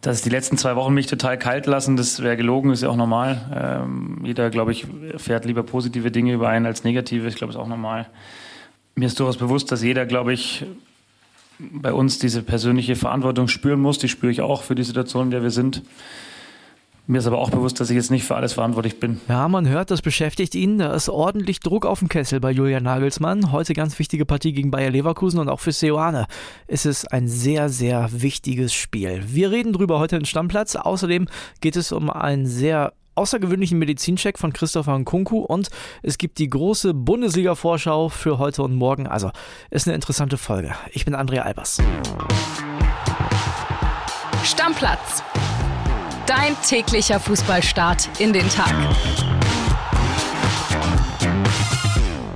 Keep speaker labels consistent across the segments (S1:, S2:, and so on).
S1: Dass die letzten zwei Wochen mich total kalt lassen, das wäre gelogen, ist ja auch normal. Ähm, jeder, glaube ich, fährt lieber positive Dinge über einen als negative. Ich glaube, ist auch normal. Mir ist durchaus bewusst, dass jeder, glaube ich, bei uns diese persönliche Verantwortung spüren muss. Die spüre ich auch für die Situation, in der wir sind. Mir ist aber auch bewusst, dass ich jetzt nicht für alles verantwortlich bin.
S2: Ja, man hört, das beschäftigt ihn. Da ist ordentlich Druck auf dem Kessel bei Julian Nagelsmann. Heute ganz wichtige Partie gegen Bayer Leverkusen und auch für Seoane ist es ein sehr, sehr wichtiges Spiel. Wir reden drüber heute im Stammplatz. Außerdem geht es um einen sehr außergewöhnlichen Medizincheck von Christopher Nkunku und es gibt die große Bundesliga-Vorschau für heute und morgen. Also ist eine interessante Folge. Ich bin Andrea Albers.
S3: Stammplatz. Dein täglicher Fußballstart in den Tag.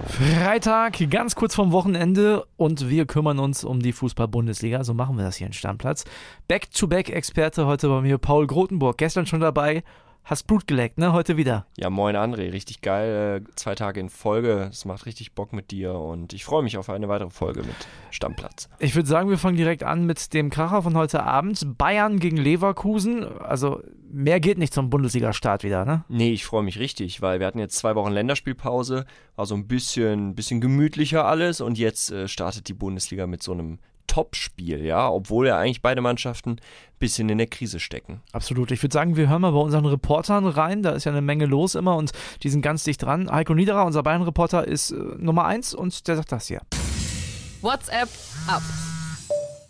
S2: Freitag, ganz kurz vorm Wochenende und wir kümmern uns um die Fußball-Bundesliga. So machen wir das hier in Stammplatz. Back-to-Back-Experte heute bei mir, Paul Grotenburg. Gestern schon dabei, Hast Blut geleckt, ne? Heute wieder.
S4: Ja, moin André, richtig geil. Äh, zwei Tage in Folge. Es macht richtig Bock mit dir und ich freue mich auf eine weitere Folge mit Stammplatz.
S2: Ich würde sagen, wir fangen direkt an mit dem Kracher von heute Abend. Bayern gegen Leverkusen. Also mehr geht nicht zum Bundesliga-Start wieder, ne?
S4: Nee, ich freue mich richtig, weil wir hatten jetzt zwei Wochen Länderspielpause, war so ein bisschen, bisschen gemütlicher alles und jetzt äh, startet die Bundesliga mit so einem Topspiel, ja, obwohl ja eigentlich beide Mannschaften ein bisschen in der Krise stecken.
S2: Absolut. Ich würde sagen, wir hören mal bei unseren Reportern rein. Da ist ja eine Menge los immer und die sind ganz dicht dran. Heiko Niederer, unser Bayern-Reporter, ist äh, Nummer eins und der sagt das hier.
S3: WhatsApp ab.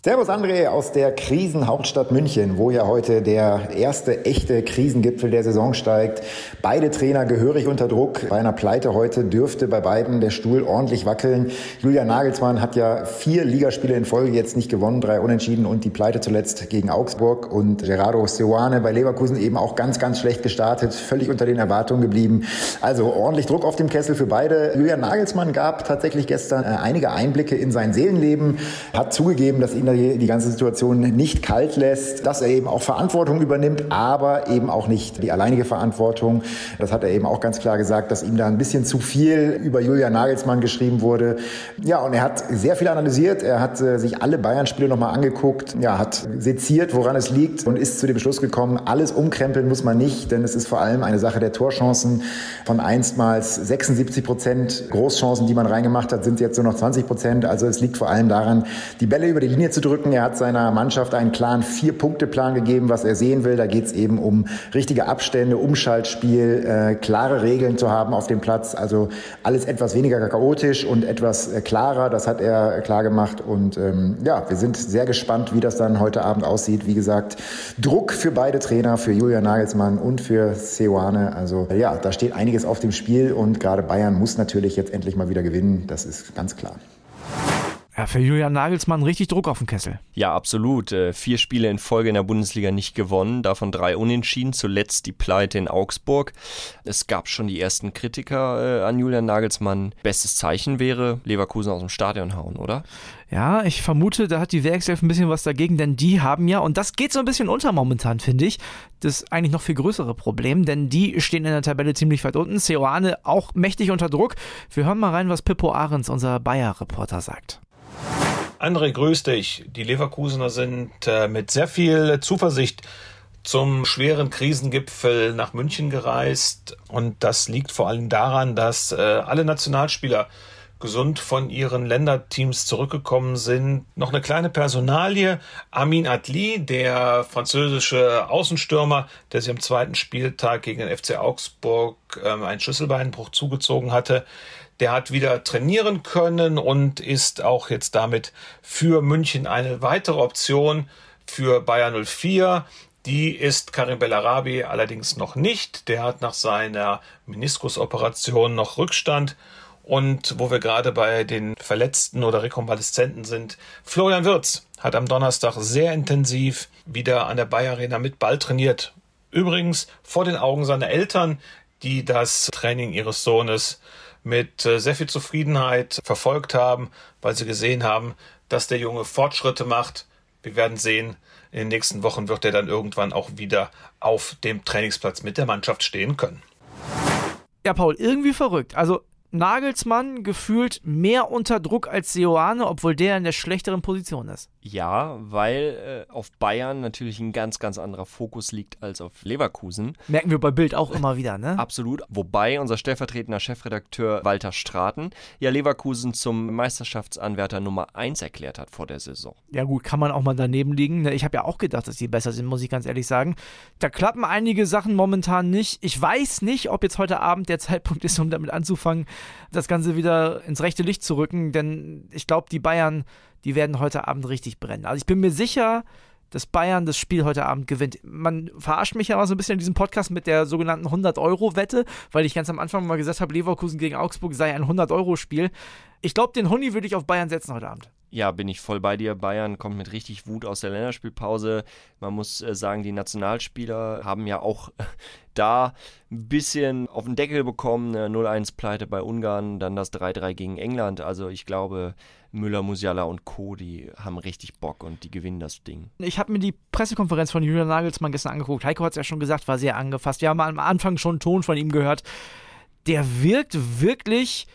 S5: Servus André aus der Krisenhauptstadt München, wo ja heute der erste echte Krisengipfel der Saison steigt. Beide Trainer gehörig unter Druck. Bei einer Pleite heute dürfte bei beiden der Stuhl ordentlich wackeln. Julian Nagelsmann hat ja vier Ligaspiele in Folge jetzt nicht gewonnen, drei Unentschieden und die Pleite zuletzt gegen Augsburg. Und Gerardo Seoane bei Leverkusen eben auch ganz, ganz schlecht gestartet, völlig unter den Erwartungen geblieben. Also ordentlich Druck auf dem Kessel für beide. Julian Nagelsmann gab tatsächlich gestern äh, einige Einblicke in sein Seelenleben, hat zugegeben, dass ihn die ganze Situation nicht kalt lässt, dass er eben auch Verantwortung übernimmt, aber eben auch nicht die alleinige Verantwortung. Das hat er eben auch ganz klar gesagt, dass ihm da ein bisschen zu viel über Julian Nagelsmann geschrieben wurde. Ja, und er hat sehr viel analysiert. Er hat äh, sich alle Bayern-Spiele nochmal angeguckt, ja, hat seziert, woran es liegt und ist zu dem Schluss gekommen, alles umkrempeln muss man nicht, denn es ist vor allem eine Sache der Torchancen. Von einstmals 76 Prozent Großchancen, die man reingemacht hat, sind jetzt nur noch 20 Prozent. Also es liegt vor allem daran, die Bälle über die Linie zu drücken. Er hat seiner Mannschaft einen klaren Vier-Punkte-Plan gegeben, was er sehen will. Da geht es eben um richtige Abstände, Umschaltspiel, äh, klare Regeln zu haben auf dem Platz. Also alles etwas weniger chaotisch und etwas äh, klarer. Das hat er klar gemacht. Und ähm, ja, wir sind sehr gespannt, wie das dann heute Abend aussieht. Wie gesagt, Druck für beide Trainer, für Julian Nagelsmann und für Seoane. Also ja, da steht einiges auf dem Spiel und gerade Bayern muss natürlich jetzt endlich mal wieder gewinnen. Das ist ganz klar.
S2: Ja, für Julian Nagelsmann richtig Druck auf den Kessel.
S4: Ja, absolut. Äh, vier Spiele in Folge in der Bundesliga nicht gewonnen, davon drei unentschieden, zuletzt die Pleite in Augsburg. Es gab schon die ersten Kritiker äh, an Julian Nagelsmann. Bestes Zeichen wäre Leverkusen aus dem Stadion hauen, oder?
S2: Ja, ich vermute, da hat die Werkself ein bisschen was dagegen, denn die haben ja, und das geht so ein bisschen unter momentan, finde ich, das eigentlich noch viel größere Problem, denn die stehen in der Tabelle ziemlich weit unten. Seoane auch mächtig unter Druck. Wir hören mal rein, was Pippo Ahrens, unser Bayer-Reporter, sagt.
S6: André, grüß dich. Die Leverkusener sind äh, mit sehr viel Zuversicht zum schweren Krisengipfel nach München gereist. Und das liegt vor allem daran, dass äh, alle Nationalspieler gesund von ihren Länderteams zurückgekommen sind. Noch eine kleine Personalie. Amin Adli, der französische Außenstürmer, der sich am zweiten Spieltag gegen den FC Augsburg ähm, einen Schlüsselbeinbruch zugezogen hatte, der hat wieder trainieren können und ist auch jetzt damit für München eine weitere Option für Bayern 04. Die ist Karim Bellarabi allerdings noch nicht. Der hat nach seiner Meniskusoperation noch Rückstand. Und wo wir gerade bei den Verletzten oder Rekonvaleszenten sind, Florian Wirz hat am Donnerstag sehr intensiv wieder an der Bayer Arena mit Ball trainiert. Übrigens vor den Augen seiner Eltern, die das Training ihres Sohnes mit äh, sehr viel Zufriedenheit verfolgt haben, weil sie gesehen haben, dass der Junge Fortschritte macht. Wir werden sehen, in den nächsten Wochen wird er dann irgendwann auch wieder auf dem Trainingsplatz mit der Mannschaft stehen können.
S2: Ja, Paul, irgendwie verrückt. Also Nagelsmann gefühlt mehr unter Druck als Seoane, obwohl der in der schlechteren Position ist.
S4: Ja, weil äh, auf Bayern natürlich ein ganz, ganz anderer Fokus liegt als auf Leverkusen.
S2: Merken wir bei Bild auch immer wieder, ne?
S4: Absolut. Wobei unser stellvertretender Chefredakteur Walter Straten ja Leverkusen zum Meisterschaftsanwärter Nummer 1 erklärt hat vor der Saison.
S2: Ja gut, kann man auch mal daneben liegen. Ne? Ich habe ja auch gedacht, dass die besser sind, muss ich ganz ehrlich sagen. Da klappen einige Sachen momentan nicht. Ich weiß nicht, ob jetzt heute Abend der Zeitpunkt ist, um damit anzufangen, das Ganze wieder ins rechte Licht zu rücken. Denn ich glaube, die Bayern die werden heute Abend richtig brennen. Also ich bin mir sicher, dass Bayern das Spiel heute Abend gewinnt. Man verarscht mich ja mal so ein bisschen in diesem Podcast mit der sogenannten 100-Euro-Wette, weil ich ganz am Anfang mal gesagt habe, Leverkusen gegen Augsburg sei ein 100-Euro-Spiel. Ich glaube, den Huni würde ich auf Bayern setzen heute Abend.
S4: Ja, bin ich voll bei dir. Bayern kommt mit richtig Wut aus der Länderspielpause. Man muss äh, sagen, die Nationalspieler haben ja auch da ein bisschen auf den Deckel bekommen. 0-1-Pleite bei Ungarn, dann das 3-3 gegen England. Also ich glaube, Müller, Musiala und Co., die haben richtig Bock und die gewinnen das Ding.
S2: Ich habe mir die Pressekonferenz von Julian Nagelsmann gestern angeguckt. Heiko hat es ja schon gesagt, war sehr angefasst. Wir haben am Anfang schon einen Ton von ihm gehört. Der wirkt wirklich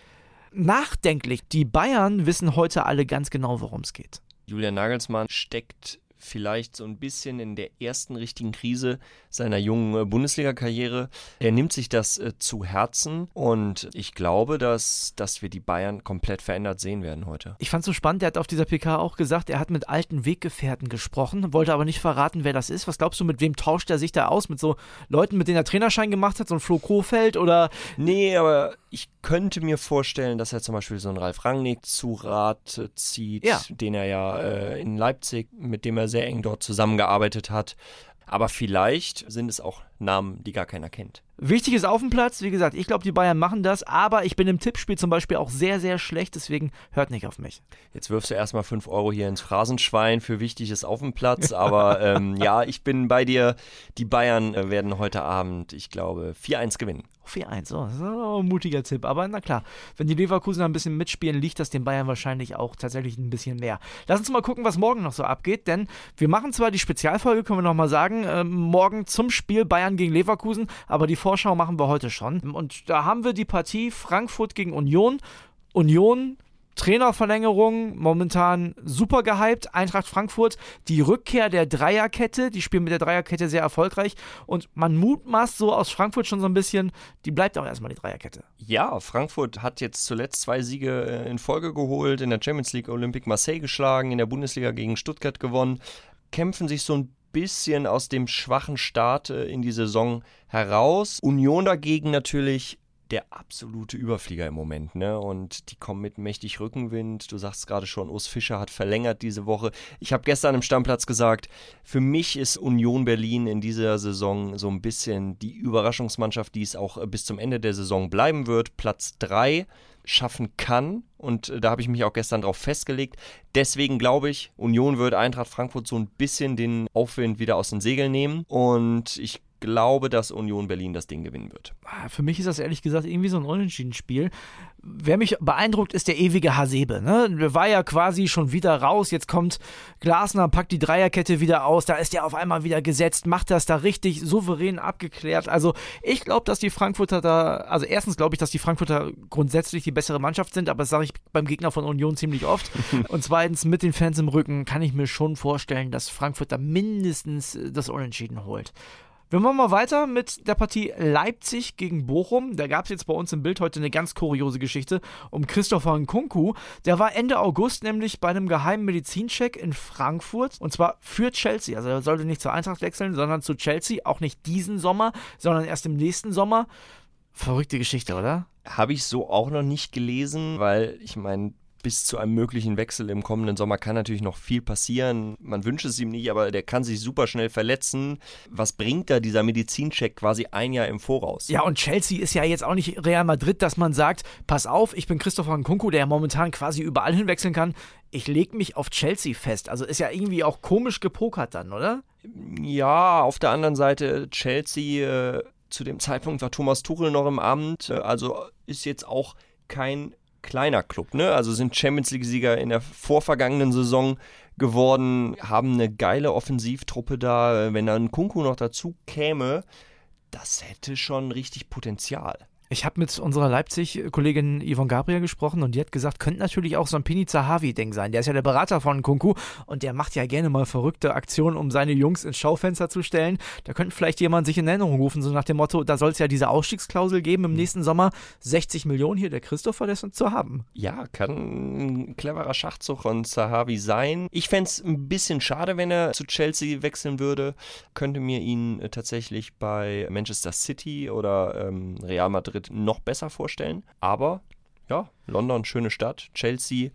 S2: nachdenklich. Die Bayern wissen heute alle ganz genau, worum es geht.
S4: Julian Nagelsmann steckt vielleicht so ein bisschen in der ersten richtigen Krise seiner jungen äh, Bundesliga-Karriere. Er nimmt sich das äh, zu Herzen und ich glaube, dass, dass wir die Bayern komplett verändert sehen werden heute.
S2: Ich fand es so spannend, er hat auf dieser PK auch gesagt, er hat mit alten Weggefährten gesprochen, wollte aber nicht verraten, wer das ist. Was glaubst du, mit wem tauscht er sich da aus? Mit so Leuten, mit denen er Trainerschein gemacht hat, so ein Flo Kofeld oder?
S4: Nee, aber ich könnte mir vorstellen, dass er zum Beispiel so einen Ralf Rangnick zu Rat zieht, ja. den er ja äh, in Leipzig, mit dem er sehr eng dort zusammengearbeitet hat. Aber vielleicht sind es auch Namen, die gar keiner kennt.
S2: Wichtig ist auf dem Platz, wie gesagt, ich glaube, die Bayern machen das, aber ich bin im Tippspiel zum Beispiel auch sehr, sehr schlecht, deswegen hört nicht auf mich.
S4: Jetzt wirfst du erstmal 5 Euro hier ins Phrasenschwein für wichtig ist auf dem Platz, aber ähm, ja, ich bin bei dir. Die Bayern äh, werden heute Abend, ich glaube, 4-1 gewinnen.
S2: 4-1, oh, das ist ein mutiger Tipp. Aber na klar, wenn die Leverkusen ein bisschen mitspielen, liegt das den Bayern wahrscheinlich auch tatsächlich ein bisschen mehr. Lass uns mal gucken, was morgen noch so abgeht, denn wir machen zwar die Spezialfolge, können wir nochmal sagen, äh, morgen zum Spiel Bayern gegen Leverkusen, aber die Vorschau machen wir heute schon. Und da haben wir die Partie Frankfurt gegen Union. Union Trainerverlängerung, momentan super gehypt. Eintracht Frankfurt, die Rückkehr der Dreierkette, die spielen mit der Dreierkette sehr erfolgreich und man mutmaßt so aus Frankfurt schon so ein bisschen, die bleibt auch erstmal die Dreierkette.
S4: Ja, Frankfurt hat jetzt zuletzt zwei Siege äh, in Folge geholt, in der Champions League Olympique Marseille geschlagen, in der Bundesliga gegen Stuttgart gewonnen, kämpfen sich so ein bisschen aus dem schwachen Start äh, in die Saison heraus. Union dagegen natürlich der absolute Überflieger im Moment, ne? Und die kommen mit mächtig Rückenwind. Du sagst gerade schon, Urs Fischer hat verlängert diese Woche. Ich habe gestern im Stammplatz gesagt, für mich ist Union Berlin in dieser Saison so ein bisschen die Überraschungsmannschaft, die es auch äh, bis zum Ende der Saison bleiben wird. Platz 3 schaffen kann. Und äh, da habe ich mich auch gestern drauf festgelegt. Deswegen glaube ich, Union wird Eintracht Frankfurt so ein bisschen den Aufwind wieder aus den Segeln nehmen. Und ich glaube, dass Union Berlin das Ding gewinnen wird.
S2: Ah, für mich ist das ehrlich gesagt irgendwie so ein Unentschieden-Spiel. Wer mich beeindruckt, ist der ewige Hasebe. Ne? Der war ja quasi schon wieder raus. Jetzt kommt Glasner, packt die Dreierkette wieder aus. Da ist er auf einmal wieder gesetzt, macht das da richtig souverän abgeklärt. Also ich glaube, dass die Frankfurter da, also erstens glaube ich, dass die Frankfurter grundsätzlich die bessere Mannschaft sind, aber das sage ich beim Gegner von Union ziemlich oft. Und zweitens, mit den Fans im Rücken kann ich mir schon vorstellen, dass Frankfurt da mindestens das Unentschieden holt. Wir machen mal weiter mit der Partie Leipzig gegen Bochum. Da gab es jetzt bei uns im Bild heute eine ganz kuriose Geschichte um Christopher Nkunku. Der war Ende August nämlich bei einem geheimen Medizincheck in Frankfurt und zwar für Chelsea. Also er sollte nicht zur Eintracht wechseln, sondern zu Chelsea. Auch nicht diesen Sommer, sondern erst im nächsten Sommer. Verrückte Geschichte, oder?
S4: Habe ich so auch noch nicht gelesen, weil ich meine, bis zu einem möglichen Wechsel im kommenden Sommer kann natürlich noch viel passieren. Man wünscht es ihm nicht, aber der kann sich super schnell verletzen. Was bringt da dieser Medizincheck quasi ein Jahr im Voraus?
S2: Ja, und Chelsea ist ja jetzt auch nicht Real Madrid, dass man sagt, pass auf, ich bin Christopher Nkunku, der momentan quasi überall hinwechseln kann. Ich lege mich auf Chelsea fest. Also ist ja irgendwie auch komisch gepokert dann, oder?
S4: Ja, auf der anderen Seite Chelsea, äh, zu dem Zeitpunkt war Thomas Tuchel noch im Amt, äh, also ist jetzt auch kein kleiner Club, ne? Also sind Champions League-Sieger in der vorvergangenen Saison geworden, haben eine geile Offensivtruppe da. Wenn dann Kunku noch dazu käme, das hätte schon richtig Potenzial.
S2: Ich habe mit unserer Leipzig-Kollegin Yvonne Gabriel gesprochen und die hat gesagt, könnte natürlich auch so ein Pini Zahavi-Ding sein. Der ist ja der Berater von Kunku und der macht ja gerne mal verrückte Aktionen, um seine Jungs ins Schaufenster zu stellen. Da könnte vielleicht jemand sich in Erinnerung rufen, so nach dem Motto, da soll es ja diese Ausstiegsklausel geben im nächsten Sommer. 60 Millionen hier, der Christopher, uns zu haben.
S4: Ja, kann ein cleverer Schachzug von Zahavi sein. Ich fände es ein bisschen schade, wenn er zu Chelsea wechseln würde. Könnte mir ihn tatsächlich bei Manchester City oder ähm, Real Madrid Madrid noch besser vorstellen. Aber ja, London, schöne Stadt. Chelsea,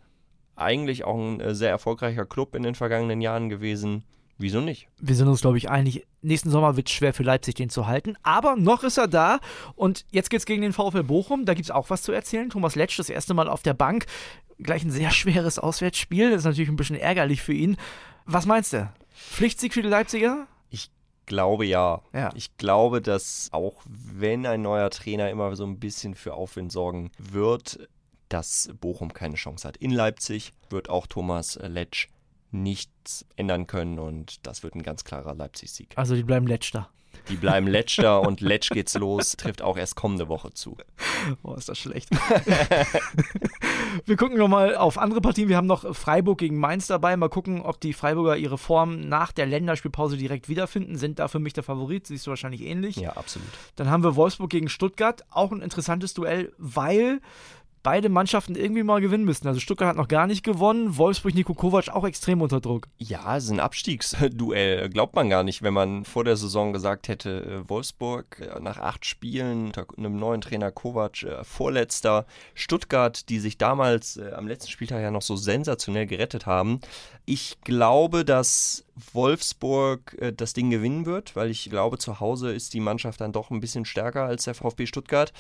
S4: eigentlich auch ein äh, sehr erfolgreicher Club in den vergangenen Jahren gewesen. Wieso nicht?
S2: Wir sind uns, glaube ich, einig. Nächsten Sommer wird es schwer für Leipzig, den zu halten. Aber noch ist er da. Und jetzt geht es gegen den VfL Bochum. Da gibt es auch was zu erzählen. Thomas Letsch das erste Mal auf der Bank. Gleich ein sehr schweres Auswärtsspiel. Das ist natürlich ein bisschen ärgerlich für ihn. Was meinst du? Pflichtsieg für die Leipziger?
S4: Glaube ja. ja. Ich glaube, dass auch wenn ein neuer Trainer immer so ein bisschen für Aufwind sorgen wird, dass Bochum keine Chance hat. In Leipzig wird auch Thomas Letsch nichts ändern können und das wird ein ganz klarer Leipzig-Sieg.
S2: Also die bleiben Letzter.
S4: Die bleiben Letzter und Letsch geht's los, trifft auch erst kommende Woche zu.
S2: Boah, ist das schlecht. Wir gucken nochmal auf andere Partien. Wir haben noch Freiburg gegen Mainz dabei. Mal gucken, ob die Freiburger ihre Form nach der Länderspielpause direkt wiederfinden. Sind da für mich der Favorit. Siehst du wahrscheinlich ähnlich.
S4: Ja, absolut.
S2: Dann haben wir Wolfsburg gegen Stuttgart. Auch ein interessantes Duell, weil beide Mannschaften irgendwie mal gewinnen müssten. Also Stuttgart hat noch gar nicht gewonnen, Wolfsburg, Niko Kovac auch extrem unter Druck.
S4: Ja, es ist ein Abstiegsduell. Glaubt man gar nicht, wenn man vor der Saison gesagt hätte, äh, Wolfsburg äh, nach acht Spielen unter einem neuen Trainer Kovac äh, vorletzter, Stuttgart, die sich damals am letzten Spieltag ja noch so sensationell gerettet haben. Ich glaube, dass Wolfsburg das Ding gewinnen wird, weil ich glaube, zu Hause ist die Mannschaft dann doch ein bisschen stärker als der VfB Stuttgart.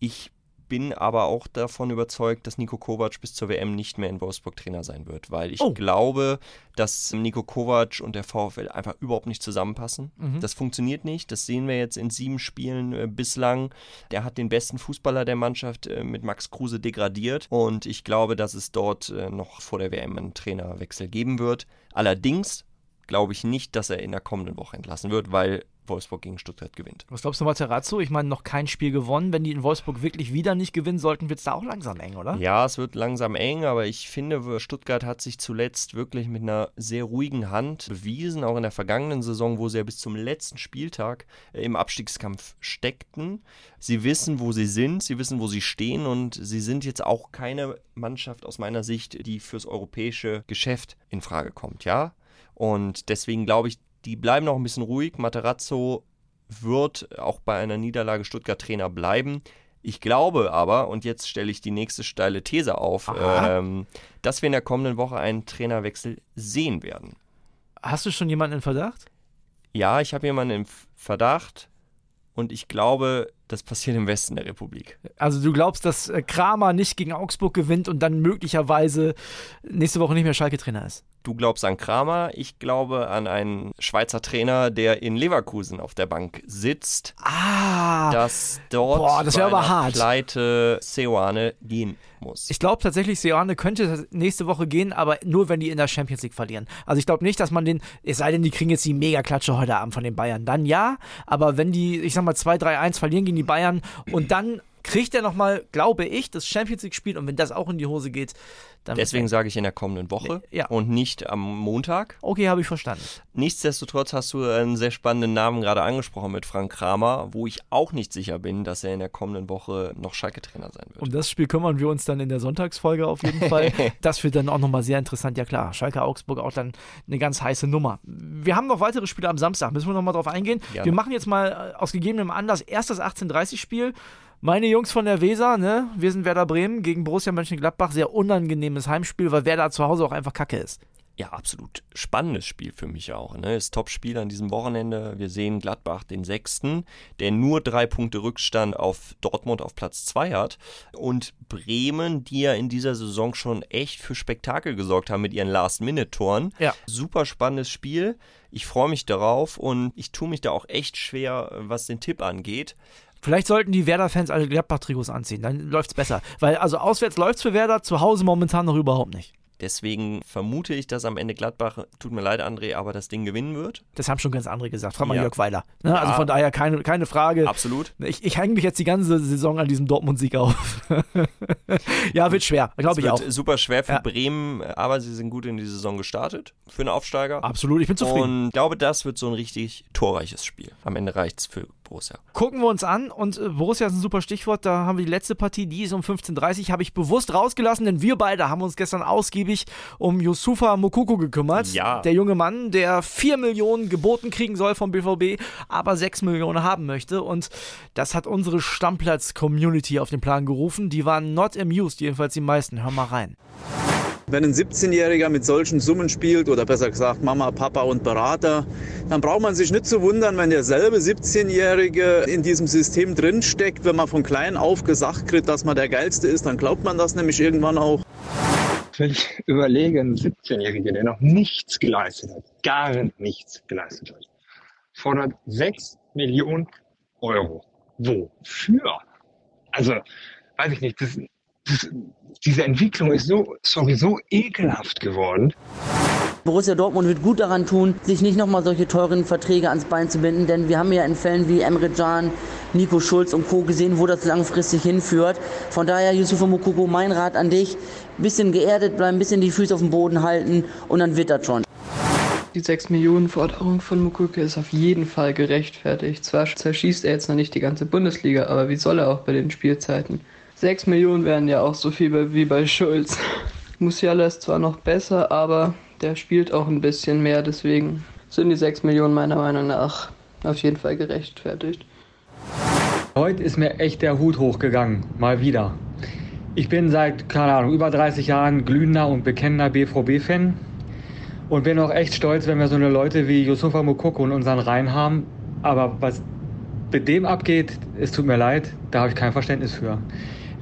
S4: Ich bin aber auch davon überzeugt, dass Nico Kovac bis zur WM nicht mehr in Wolfsburg Trainer sein wird, weil ich oh. glaube, dass Nico Kovac und der VfL einfach überhaupt nicht zusammenpassen. Mhm. Das funktioniert nicht. Das sehen wir jetzt in sieben Spielen äh, bislang. Der hat den besten Fußballer der Mannschaft äh, mit Max Kruse degradiert und ich glaube, dass es dort äh, noch vor der WM einen Trainerwechsel geben wird. Allerdings glaube ich nicht, dass er in der kommenden Woche entlassen wird, weil Wolfsburg gegen Stuttgart gewinnt.
S2: Was glaubst du, Materazzo? Ich meine, noch kein Spiel gewonnen. Wenn die in Wolfsburg wirklich wieder nicht gewinnen sollten, wird es da auch langsam eng, oder?
S4: Ja, es wird langsam eng, aber ich finde, Stuttgart hat sich zuletzt wirklich mit einer sehr ruhigen Hand bewiesen, auch in der vergangenen Saison, wo sie ja bis zum letzten Spieltag äh, im Abstiegskampf steckten. Sie wissen, wo sie sind, sie wissen, wo sie stehen und sie sind jetzt auch keine Mannschaft aus meiner Sicht, die fürs europäische Geschäft in Frage kommt, ja? Und deswegen glaube ich, die bleiben noch ein bisschen ruhig. Materazzo wird auch bei einer Niederlage Stuttgart Trainer bleiben. Ich glaube aber, und jetzt stelle ich die nächste steile These auf, ähm, dass wir in der kommenden Woche einen Trainerwechsel sehen werden.
S2: Hast du schon jemanden in Verdacht?
S4: Ja, ich habe jemanden im Verdacht und ich glaube, das passiert im Westen der Republik.
S2: Also du glaubst, dass äh, Kramer nicht gegen Augsburg gewinnt und dann möglicherweise nächste Woche nicht mehr Schalke-Trainer ist?
S4: Du glaubst an Kramer, ich glaube an einen Schweizer Trainer, der in Leverkusen auf der Bank sitzt.
S2: Ah!
S4: Dass dort
S2: boah, das bei aber hart.
S4: Pleite Seoane gehen muss.
S2: Ich glaube tatsächlich, Seoane könnte nächste Woche gehen, aber nur, wenn die in der Champions League verlieren. Also ich glaube nicht, dass man den, es sei denn, die kriegen jetzt die Mega-Klatsche heute Abend von den Bayern. Dann ja, aber wenn die, ich sag mal, 2-3-1 verlieren gegen die Bayern und dann kriegt er nochmal, glaube ich, das Champions League-Spiel und wenn das auch in die Hose geht, dann.
S4: Deswegen sage ich in der kommenden Woche
S2: ja.
S4: und nicht am Montag.
S2: Okay, habe ich verstanden.
S4: Nichtsdestotrotz hast du einen sehr spannenden Namen gerade angesprochen mit Frank Kramer, wo ich auch nicht sicher bin, dass er in der kommenden Woche noch Schalke-Trainer sein wird.
S2: Um das Spiel kümmern wir uns dann in der Sonntagsfolge auf jeden Fall. das wird dann auch nochmal sehr interessant. Ja klar, Schalke Augsburg auch dann eine ganz heiße Nummer. Wir haben noch weitere Spiele am Samstag, müssen wir nochmal drauf eingehen. Gerne. Wir machen jetzt mal äh, aus gegebenem Anlass erst das 18.30-Spiel meine Jungs von der Weser, ne, wir sind Werder Bremen gegen Borussia Mönchengladbach. Sehr unangenehmes Heimspiel, weil Werder zu Hause auch einfach kacke ist.
S4: Ja, absolut spannendes Spiel für mich auch. Ne? Das Topspiel an diesem Wochenende. Wir sehen Gladbach, den Sechsten, der nur drei Punkte Rückstand auf Dortmund auf Platz zwei hat. Und Bremen, die ja in dieser Saison schon echt für Spektakel gesorgt haben mit ihren Last-Minute-Toren.
S2: Ja.
S4: Super spannendes Spiel. Ich freue mich darauf und ich tue mich da auch echt schwer, was den Tipp angeht.
S2: Vielleicht sollten die Werder-Fans alle Gladbach-Trikots anziehen, dann läuft es besser. Weil also auswärts läuft es für Werder, zu Hause momentan noch überhaupt nicht.
S4: Deswegen vermute ich, dass am Ende Gladbach, tut mir leid, André, aber das Ding gewinnen wird.
S2: Das haben schon ganz andere gesagt. Frag mal
S4: Ja.
S2: Jörg Weiler. Ne?
S4: Ja.
S2: Also von daher keine, keine Frage.
S4: Absolut.
S2: Ich, ich hänge mich jetzt die ganze Saison an diesem Dortmund-Sieg auf. ja, wird schwer. Glaube
S4: Es
S2: ich auch.
S4: wird super schwer für
S2: Ja.
S4: Bremen, aber sie sind gut in die Saison gestartet für einen Aufsteiger.
S2: Absolut, ich bin zufrieden.
S4: Und ich glaube, das wird so ein richtig torreiches Spiel. Am Ende reicht's für Borussia.
S2: Gucken wir uns an und äh, Borussia ist ein super Stichwort. Da haben wir die letzte Partie, die ist um 15.30 Uhr, habe ich bewusst rausgelassen, denn wir beide haben uns gestern ausgiebig um Yusufa Mokoko gekümmert.
S4: Ja.
S2: Der junge Mann, der 4 Millionen geboten kriegen soll vom BVB, aber 6 Millionen haben möchte. Und das hat unsere Stammplatz-Community auf den Plan gerufen. Die waren not amused, jedenfalls die meisten. Hör mal rein.
S7: Wenn ein 17-Jähriger mit solchen Summen spielt, oder besser gesagt Mama, Papa und Berater, dann braucht man sich nicht zu wundern, wenn derselbe 17-Jährige in diesem System drinsteckt. Wenn man von klein auf gesagt kriegt, dass man der Geilste ist, dann glaubt man das nämlich irgendwann auch.
S8: wenn ich überlege, ein 17-Jähriger, der noch nichts geleistet hat, gar nichts geleistet hat, fordert 6 Millionen Euro. Wofür? Also, weiß ich nicht, das, diese Entwicklung ist so, sorry, so ekelhaft geworden.
S9: Borussia Dortmund wird gut daran tun, sich nicht nochmal solche teuren Verträge ans Bein zu binden, denn wir haben ja in Fällen wie Emre Can, Nico Schulz und Co. gesehen, wo das langfristig hinführt. Von daher, Yusufa Mokoko, mein Rat an dich, bisschen geerdet bleiben, bisschen die Füße auf dem Boden halten und dann wird das schon.
S10: Die 6 Millionen Forderung von Mukuke ist auf jeden Fall gerechtfertigt. Zwar zerschießt er jetzt noch nicht die ganze Bundesliga, aber wie soll er auch bei den Spielzeiten? 6 Millionen wären ja auch so viel wie bei Schulz. Musiala ist zwar noch besser, aber der spielt auch ein bisschen mehr, deswegen sind die 6 Millionen meiner Meinung nach auf jeden Fall gerechtfertigt.
S11: Heute ist mir echt der Hut hochgegangen, mal wieder. Ich bin seit, keine Ahnung, über 30 Jahren glühender und bekennender BVB-Fan und bin auch echt stolz, wenn wir so eine Leute wie Yusufa Mokoko in unseren Reihen haben. Aber was mit dem abgeht, es tut mir leid, da habe ich kein Verständnis für.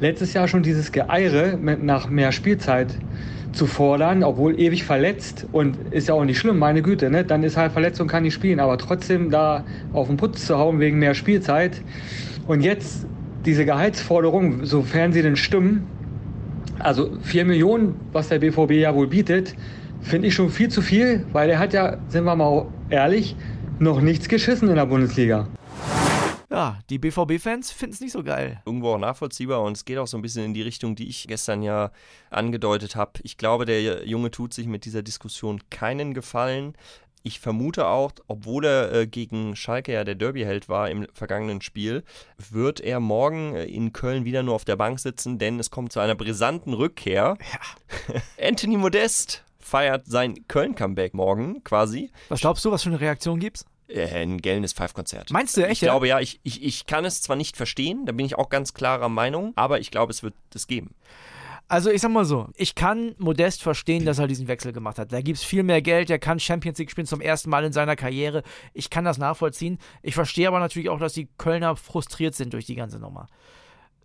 S11: Letztes Jahr schon dieses Geeire nach mehr Spielzeit zu fordern, obwohl ewig verletzt und ist ja auch nicht schlimm, meine Güte, ne? Dann ist halt verletzt und kann nicht spielen, aber trotzdem da auf den Putz zu hauen wegen mehr Spielzeit. Und jetzt diese Gehaltsforderung, sofern sie denn stimmen, also 4 Millionen, was der BVB ja wohl bietet, finde ich schon viel zu viel, weil er hat ja, sind wir mal ehrlich, noch nichts geschissen in der Bundesliga.
S2: Ja, die BVB-Fans finden es nicht so geil.
S4: Irgendwo auch nachvollziehbar und es geht auch so ein bisschen in die Richtung, die ich gestern ja angedeutet habe. Ich glaube, der Junge tut sich mit dieser Diskussion keinen Gefallen. Ich vermute auch, obwohl er äh, gegen Schalke ja der Derbyheld war im vergangenen Spiel, wird er morgen äh, in Köln wieder nur auf der Bank sitzen, denn es kommt zu einer brisanten Rückkehr. Anthony Modest feiert sein Köln-Comeback morgen quasi.
S2: Was glaubst du, was für eine Reaktion gibt's?
S4: Äh, ein gellendes Five-Konzert.
S2: Meinst du echt,
S4: Ich glaube ja, ich, ich, ich kann es zwar nicht verstehen, da bin ich auch ganz klarer Meinung, aber ich glaube, es wird es geben.
S2: Also ich sag mal so, ich kann Modest verstehen, dass er diesen Wechsel gemacht hat. Da gibt's viel mehr Geld, er kann Champions League spielen zum ersten Mal in seiner Karriere. Ich kann das nachvollziehen. Ich verstehe aber natürlich auch, dass die Kölner frustriert sind durch die ganze Nummer.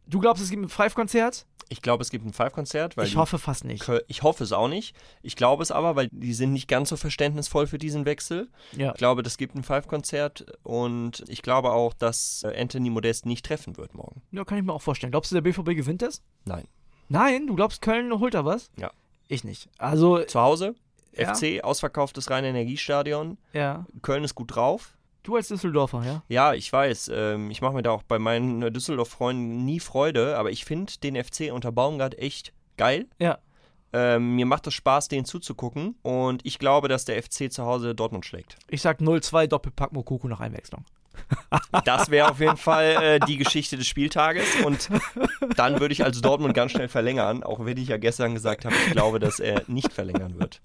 S2: Du glaubst, es gibt ein Five-Konzert?
S4: Ich glaube, es gibt ein Five-Konzert,
S2: Ich
S4: die
S2: hoffe fast nicht.
S4: Ich hoffe es auch nicht. Ich glaube es aber, weil die sind nicht ganz so verständnisvoll für diesen Wechsel.
S2: Ja.
S4: Ich glaube, es gibt ein Five-Konzert und ich glaube auch, dass äh, Anthony Modest nicht treffen wird morgen.
S2: Ja, kann ich mir auch vorstellen. Glaubst du, der BVB gewinnt das?
S4: Nein.
S2: Nein, du glaubst, Köln holt da was?
S4: Ja.
S2: Ich nicht. Also,
S4: Zu Hause,
S2: Ja.
S4: FC, ausverkauftes Rhein-Energiestadion.
S2: ja.
S4: Köln ist gut drauf.
S2: Du als Düsseldorfer, ja?
S4: Ja, ich weiß. Ähm, ich mache mir da auch bei meinen äh, Düsseldorf-Freunden nie Freude, aber ich finde den FC unter Baumgart echt geil.
S2: Ja.
S4: Ähm, mir macht es Spaß, den zuzugucken und ich glaube, dass der FC zu Hause Dortmund schlägt.
S2: Ich sag 0-2 Doppelpack Mokoko nach Einwechslung.
S4: Das wäre auf jeden Fall äh, die Geschichte des Spieltages und dann würde ich also Dortmund ganz schnell verlängern, auch wenn ich ja gestern gesagt habe, ich glaube, dass er nicht verlängern wird.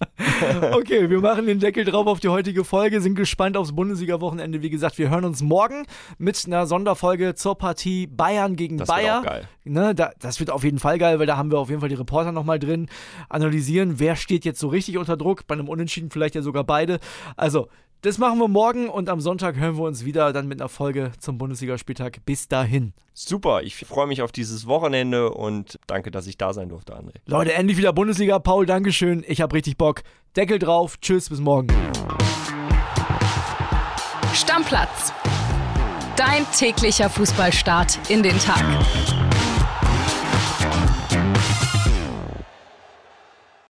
S2: Okay, wir machen den Deckel drauf auf die heutige Folge, sind gespannt aufs Bundesliga-Wochenende. Wie gesagt, wir hören uns morgen mit einer Sonderfolge zur Partie Bayern gegen
S4: Das wird
S2: Bayer.
S4: auch geil.
S2: Ne, da, das wird auf jeden Fall geil, weil da haben wir auf jeden Fall die Reporter nochmal drin. Analysieren, wer steht jetzt so richtig unter Druck, bei einem Unentschieden vielleicht ja sogar beide. Also, das machen wir morgen und am Sonntag hören wir uns wieder dann mit einer Folge zum Bundesligaspieltag. Bis dahin.
S4: Super, ich freue mich auf dieses Wochenende und danke, dass ich da sein durfte, André.
S2: Leute, endlich wieder Bundesliga. Paul, Dankeschön. Ich habe richtig Bock. Deckel drauf. Tschüss, bis morgen.
S3: Stammplatz. Dein täglicher Fußballstart in den Tag.